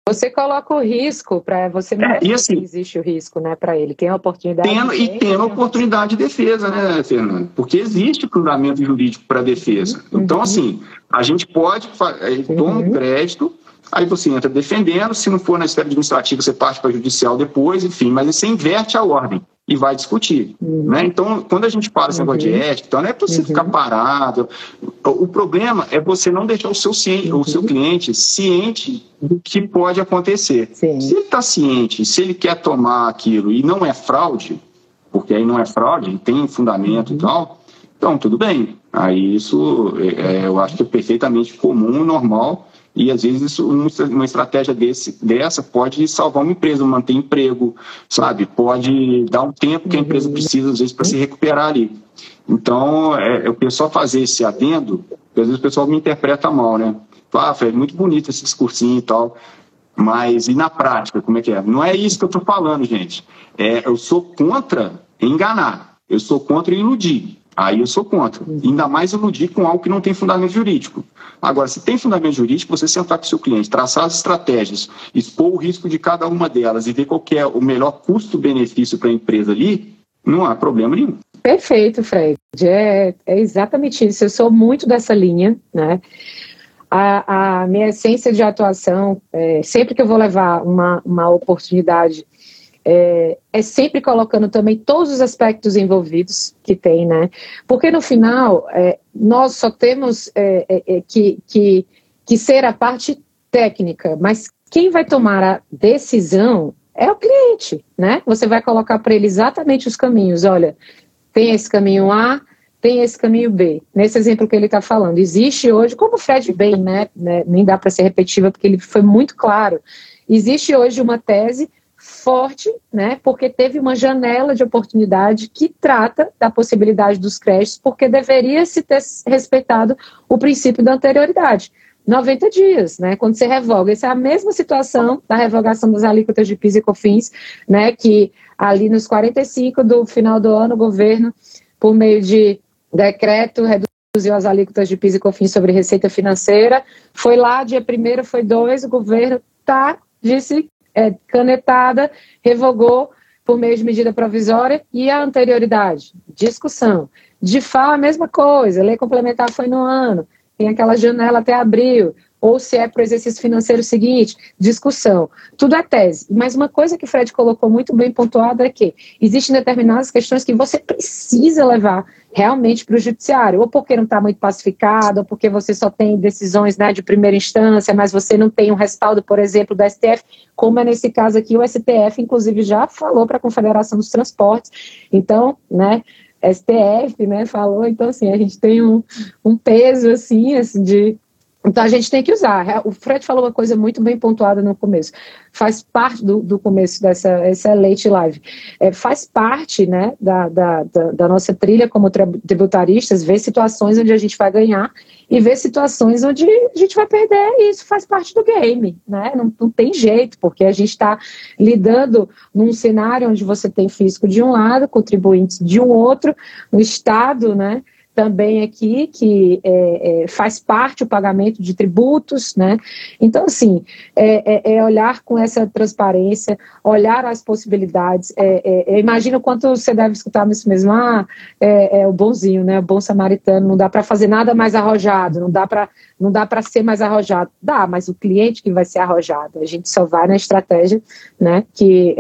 Você coloca o risco para você não é, e assim, que existe o risco, né, para ele, tem a oportunidade. Tendo, de e tendo oportunidade de defesa, né, Fernando? Porque existe fundamento jurídico para defesa. Uhum. Então, assim, a gente pode, ele toma uhum. crédito, Aí você entra defendendo, se não for na esfera administrativa, você parte para judicial depois, enfim, mas você inverte a ordem e vai discutir. Uhum. Né? Então, quando a gente fala esse negócio de uhum. ética, então não é para você uhum. ficar parado. O problema é você não deixar o seu, ciente, o seu uhum. cliente ciente do que pode acontecer. Sim. Se ele está ciente, se ele quer tomar aquilo e não é fraude, porque aí não é fraude, tem fundamento e uhum. tal, então tudo bem. Aí isso é, eu acho que é perfeitamente comum, normal e às vezes isso, uma estratégia desse, dessa pode salvar uma empresa, manter emprego, sabe? Pode dar um tempo que a empresa uhum. precisa, às vezes, para se recuperar ali. Então, é, eu queria só fazer esse adendo, porque às vezes o pessoal me interpreta mal, né? Ah, Fred, muito bonito esse discursinho e tal. Mas e na prática, como é que é? Não é isso que eu estou falando, gente. É, eu sou contra enganar. Eu sou contra iludir. Aí eu sou contra. Uhum. Ainda mais iludir com algo que não tem fundamento jurídico. Agora, se tem fundamento jurídico, você sentar com o seu cliente, traçar as estratégias, expor o risco de cada uma delas e ver qual é o melhor custo-benefício para a empresa ali, não há problema nenhum. Perfeito, Fred. É, é exatamente isso. Eu sou muito dessa linha, né? A, a minha essência de atuação, é, sempre que eu vou levar uma, uma oportunidade é, é, sempre colocando também todos os aspectos envolvidos que tem, né? Porque no final é, nós só temos é, é, é, que, que, que ser a parte técnica, mas quem vai tomar a decisão é o cliente, né? Você vai colocar para ele exatamente os caminhos. Olha, tem esse caminho A, tem esse caminho B. Nesse exemplo que ele está falando, existe hoje, como o Fred bem, né, né nem dá para ser repetitiva porque ele foi muito claro. Existe hoje uma tese forte, né, porque teve uma janela de oportunidade que trata da possibilidade dos créditos, porque deveria se ter respeitado o princípio da anterioridade. 90 dias, né? Quando você revoga. Essa é a mesma situação da revogação das alíquotas de PIS e COFINS, né? Que ali nos 45 do final do ano, o governo, por meio de decreto, reduziu as alíquotas de PIS e COFINS sobre receita financeira. Foi lá, dia 1 foi 2, o governo tá, disse é, canetada, revogou por meio de medida provisória e a anterioridade? Discussão. De FA, a mesma coisa, lei complementar foi no ano, tem aquela janela até abril, ou se é para o exercício financeiro seguinte, discussão. Tudo é tese. Mas uma coisa que o Fred colocou muito bem pontuada é que existem determinadas questões que você precisa levar realmente para o judiciário, ou porque não está muito pacificado, ou porque você só tem decisões né, de primeira instância, mas você não tem um respaldo, por exemplo, do STF, como é nesse caso aqui, o STF, inclusive, já falou para a Confederação dos Transportes. Então, né, STF, né, falou, então assim, a gente tem um, um peso assim, assim de então a gente tem que usar. O Fred falou uma coisa muito bem pontuada no começo. Faz parte do, do começo dessa excelente live. É, faz parte né, da, da, da, nossa trilha como tributaristas ver situações onde a gente vai ganhar e ver situações onde a gente vai perder, e isso faz parte do game. Né? Não, não tem jeito, porque a gente está lidando num cenário onde você tem fisco de um lado, contribuintes de um outro, no Estado, né? Também aqui, que é, é, faz parte o pagamento de tributos, né? Então, assim, é, é, é olhar com essa transparência, olhar as possibilidades. É, é, imagina o quanto você deve escutar isso mesmo, ah, é, o bonzinho, né? O bom samaritano, não dá para fazer nada mais arrojado, não dá para não dá para ser mais arrojado. Dá, mas o cliente que vai ser arrojado. A gente só vai na estratégia, né? Que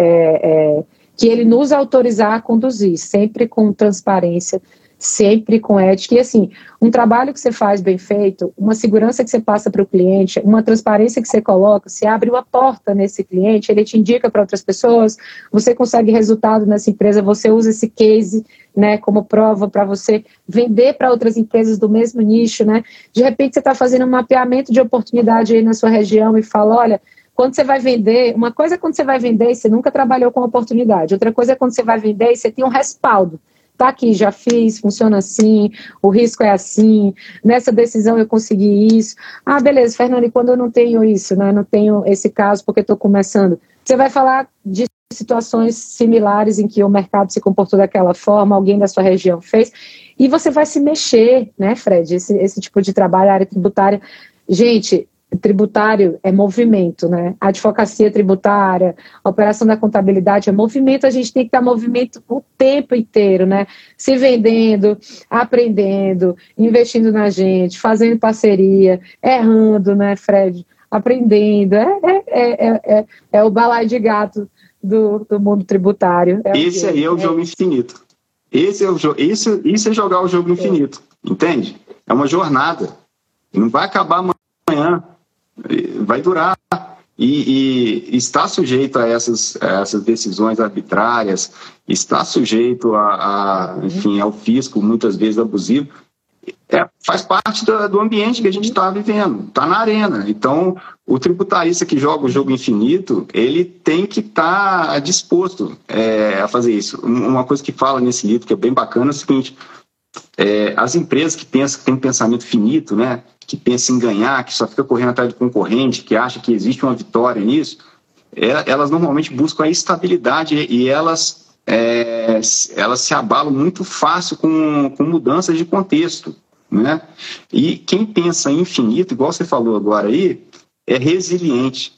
que ele nos autorizar a conduzir, sempre com transparência, sempre com ética. E assim, um trabalho que você faz bem feito, uma segurança que você passa para o cliente, uma transparência que você coloca, você abre uma porta nesse cliente, ele te indica para outras pessoas, você consegue resultado nessa empresa, você usa esse case né, como prova para você vender para outras empresas do mesmo nicho, né? De repente você está fazendo um mapeamento de oportunidade aí na sua região e fala, olha, quando você vai vender, uma coisa é quando você vai vender e você nunca trabalhou com oportunidade, outra coisa é quando você vai vender e você tem um respaldo tá aqui, já fiz, funciona assim, o risco é assim, nessa decisão eu consegui isso. Ah, beleza, Fernando, e quando eu não tenho isso, né, não tenho esse caso porque estou começando? Você vai falar de situações similares em que o mercado se comportou daquela forma, alguém da sua região fez, e você vai se mexer, né, Fred? Esse, esse tipo de trabalho, área tributária. Gente, tributário é movimento, né? A advocacia tributária, a operação da contabilidade é movimento, a gente tem que estar movimento o tempo inteiro, né? Se vendendo, aprendendo, investindo na gente, fazendo parceria, errando, né, Fred? Aprendendo. É, é, é, é, é o balai de gato do, do mundo tributário. É Esse aí é o jogo infinito. Esse é o jogo, isso, isso é jogar o jogo infinito, entende? É uma jornada. Não vai acabar amanhã vai durar e, e, está sujeito a essas, a essas decisões arbitrárias, está sujeito a, a, enfim, ao fisco muitas vezes abusivo, é, faz parte do, do, ambiente que a gente está vivendo, está na arena. Então, o tributarista que joga o jogo infinito, ele tem que estar tá disposto é, a fazer isso. Uma coisa que fala nesse livro que é bem bacana é o seguinte: é, as empresas que pensam que têm um pensamento finito, né, que pensa em ganhar, que só fica correndo atrás do concorrente, que acha que existe uma vitória nisso, é, elas normalmente buscam a estabilidade e elas, é, elas se abalam muito fácil com, com mudanças de contexto. Né? E quem pensa infinito, igual você falou agora aí, é resiliente.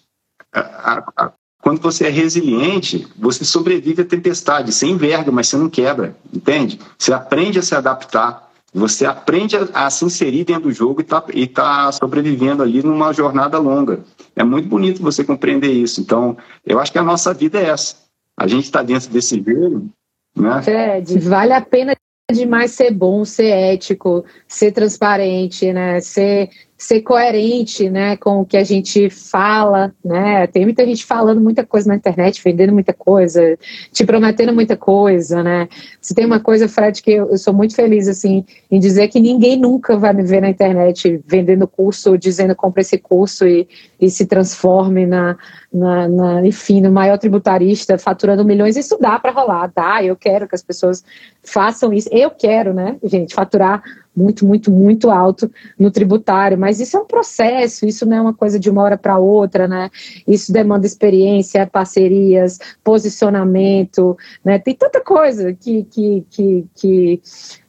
A, a, quando você é resiliente, você sobrevive à tempestade. Você enverga, mas você não quebra, entende? Você aprende a se adaptar. Você aprende a, a, se inserir dentro do jogo e está tá sobrevivendo ali numa jornada longa. É muito bonito você compreender isso. Então, eu acho que a nossa vida é essa. A gente está dentro desse jogo, né? Fred, vale a pena demais ser bom, ser ético, ser transparente, né? Ser ser coerente, né, com o que a gente fala, né? Tem muita gente falando muita coisa na internet, vendendo muita coisa, te prometendo muita coisa, né? Se tem uma coisa, Fred, que eu, eu sou muito feliz assim em dizer que ninguém nunca vai me ver na internet vendendo curso, dizendo compra esse curso e, e se transforme na, na, na, enfim, no maior tributarista, faturando milhões. Isso dá para rolar, dá. Eu quero que as pessoas façam isso. Eu quero, né, gente, faturar muito, muito, muito alto no tributário, mas isso é um processo, isso não é uma coisa de uma hora para outra, né? Isso demanda experiência, parcerias, posicionamento, né? Tem tanta coisa que, que, que, que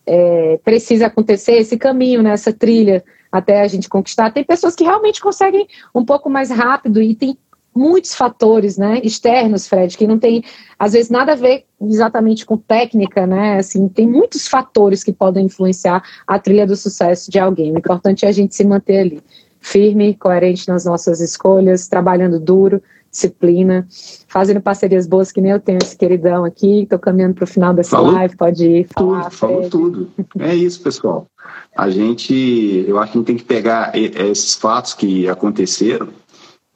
é, precisa acontecer, esse caminho, né? essa trilha até a gente conquistar. Tem pessoas que realmente conseguem um pouco mais rápido e tem muitos fatores, né, externos, Fred, que não tem, às vezes, nada a ver exatamente com técnica, né, assim, tem muitos fatores que podem influenciar a trilha do sucesso de alguém. O importante é a gente se manter ali, firme, coerente nas nossas escolhas, trabalhando duro, disciplina, fazendo parcerias boas, que nem eu tenho esse queridão aqui, estou caminhando para o final dessa falou live, pode ir falar. Tudo, falou tudo. É isso, pessoal. A gente, eu acho que a gente tem que pegar esses fatos que aconteceram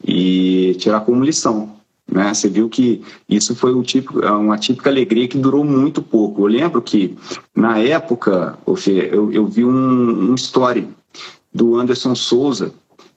e tirar como lição. Né? Você viu que isso foi um típico, é uma típica alegria que durou muito pouco. Eu lembro que, na época, eu, eu vi um, um story do Anderson Souza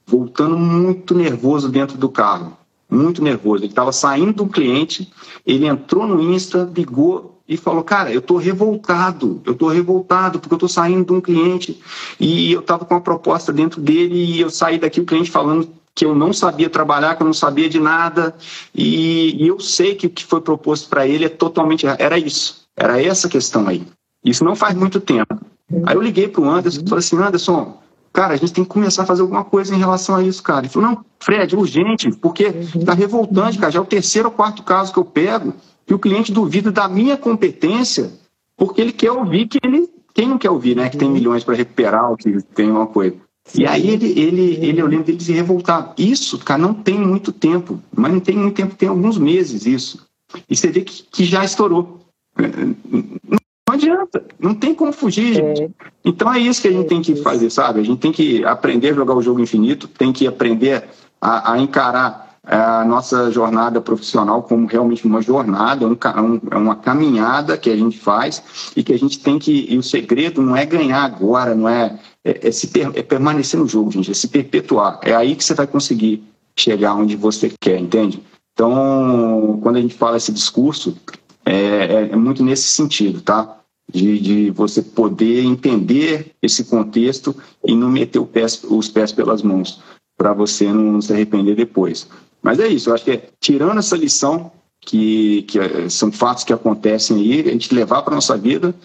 voltando muito nervoso dentro do carro. Muito nervoso. Ele estava saindo do cliente, ele entrou no Insta, ligou e falou: Cara, eu estou revoltado, eu estou revoltado porque eu estou saindo de um cliente e eu estava com uma proposta dentro dele e eu saí daqui o cliente falando que eu não sabia trabalhar, que eu não sabia de nada e, e eu sei que o que foi proposto para ele é totalmente era isso, era essa questão aí. Isso não faz muito tempo. Aí eu liguei para o Anderson e falei assim: Anderson, cara, a gente tem que começar a fazer alguma coisa em relação a isso, cara. Ele falou: Não, Fred, urgente, porque está revoltante, cara. Já é o terceiro ou quarto caso que eu pego que o cliente duvida da minha competência porque ele quer ouvir que ele. Quem não quer ouvir, né? Que tem milhões para recuperar que tem uma coisa. E aí ele, ele, ele, eu lembro dele se revoltar. Isso, cara, não tem muito tempo, mas não tem muito tempo, tem alguns meses isso. E você vê que, que já estourou. Não adianta, não tem como fugir, gente. É. Então é isso que a gente tem que fazer, sabe? A gente tem que aprender a jogar o jogo infinito, tem que aprender a, a encarar a nossa jornada profissional como realmente uma jornada, um, um, é uma caminhada que a gente faz e que a gente tem que. E o segredo não é ganhar agora, não é, é, é, se, é permanecer no jogo, gente, é se perpetuar. É aí que você vai conseguir chegar onde você quer, entende? Então, quando a gente fala esse discurso, é, é, é muito nesse sentido, tá? De, de, você poder entender esse contexto e não meter pés, os pés pelas mãos, para você não se arrepender depois. Mas é isso, eu acho que é, tirando essa lição, que, que são fatos que acontecem aí, a gente levar para nossa vida,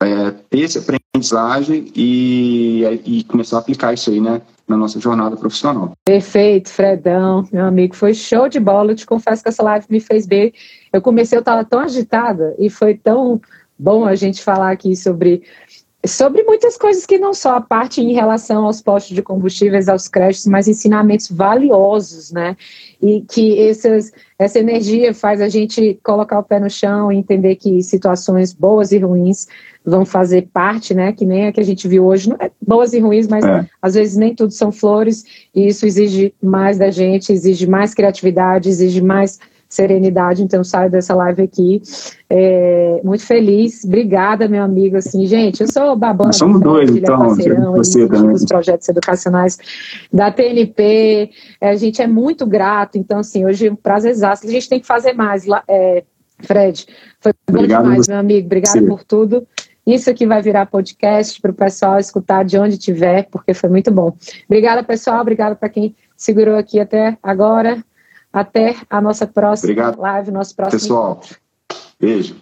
é, ter essa aprendizagem e, e começar a aplicar isso aí, né? na nossa jornada profissional. Perfeito, Fredão, meu amigo, foi show de bola. Eu te confesso que essa live me fez bem. Eu comecei, eu estava tão agitada e foi tão bom a gente falar aqui sobre sobre muitas coisas que não só a parte em relação aos postos de combustíveis, aos créditos, mas ensinamentos valiosos, né? E que essas, essa energia faz a gente colocar o pé no chão e entender que situações boas e ruins vão fazer parte, né? Que nem a que a gente viu hoje, não é boas e ruins, mas é. às vezes nem tudo são flores, e isso exige mais da gente, exige mais criatividade, exige mais serenidade, então saio dessa live aqui é, muito feliz, obrigada meu amigo, assim, gente, eu sou babando, Nós somos dois, é então, parceirão, você dos projetos educacionais da TNP, é, a gente é muito grato, então assim, hoje é um prazer exato, a gente tem que fazer mais, é, Fred, foi obrigado bom demais, meu amigo, obrigado por tudo, isso aqui vai virar podcast para o pessoal escutar de onde tiver, porque foi muito bom. Obrigada, pessoal. Obrigada para quem segurou aqui até agora. Até a nossa próxima Obrigado. live, nosso próximo Pessoal, encontro. beijo.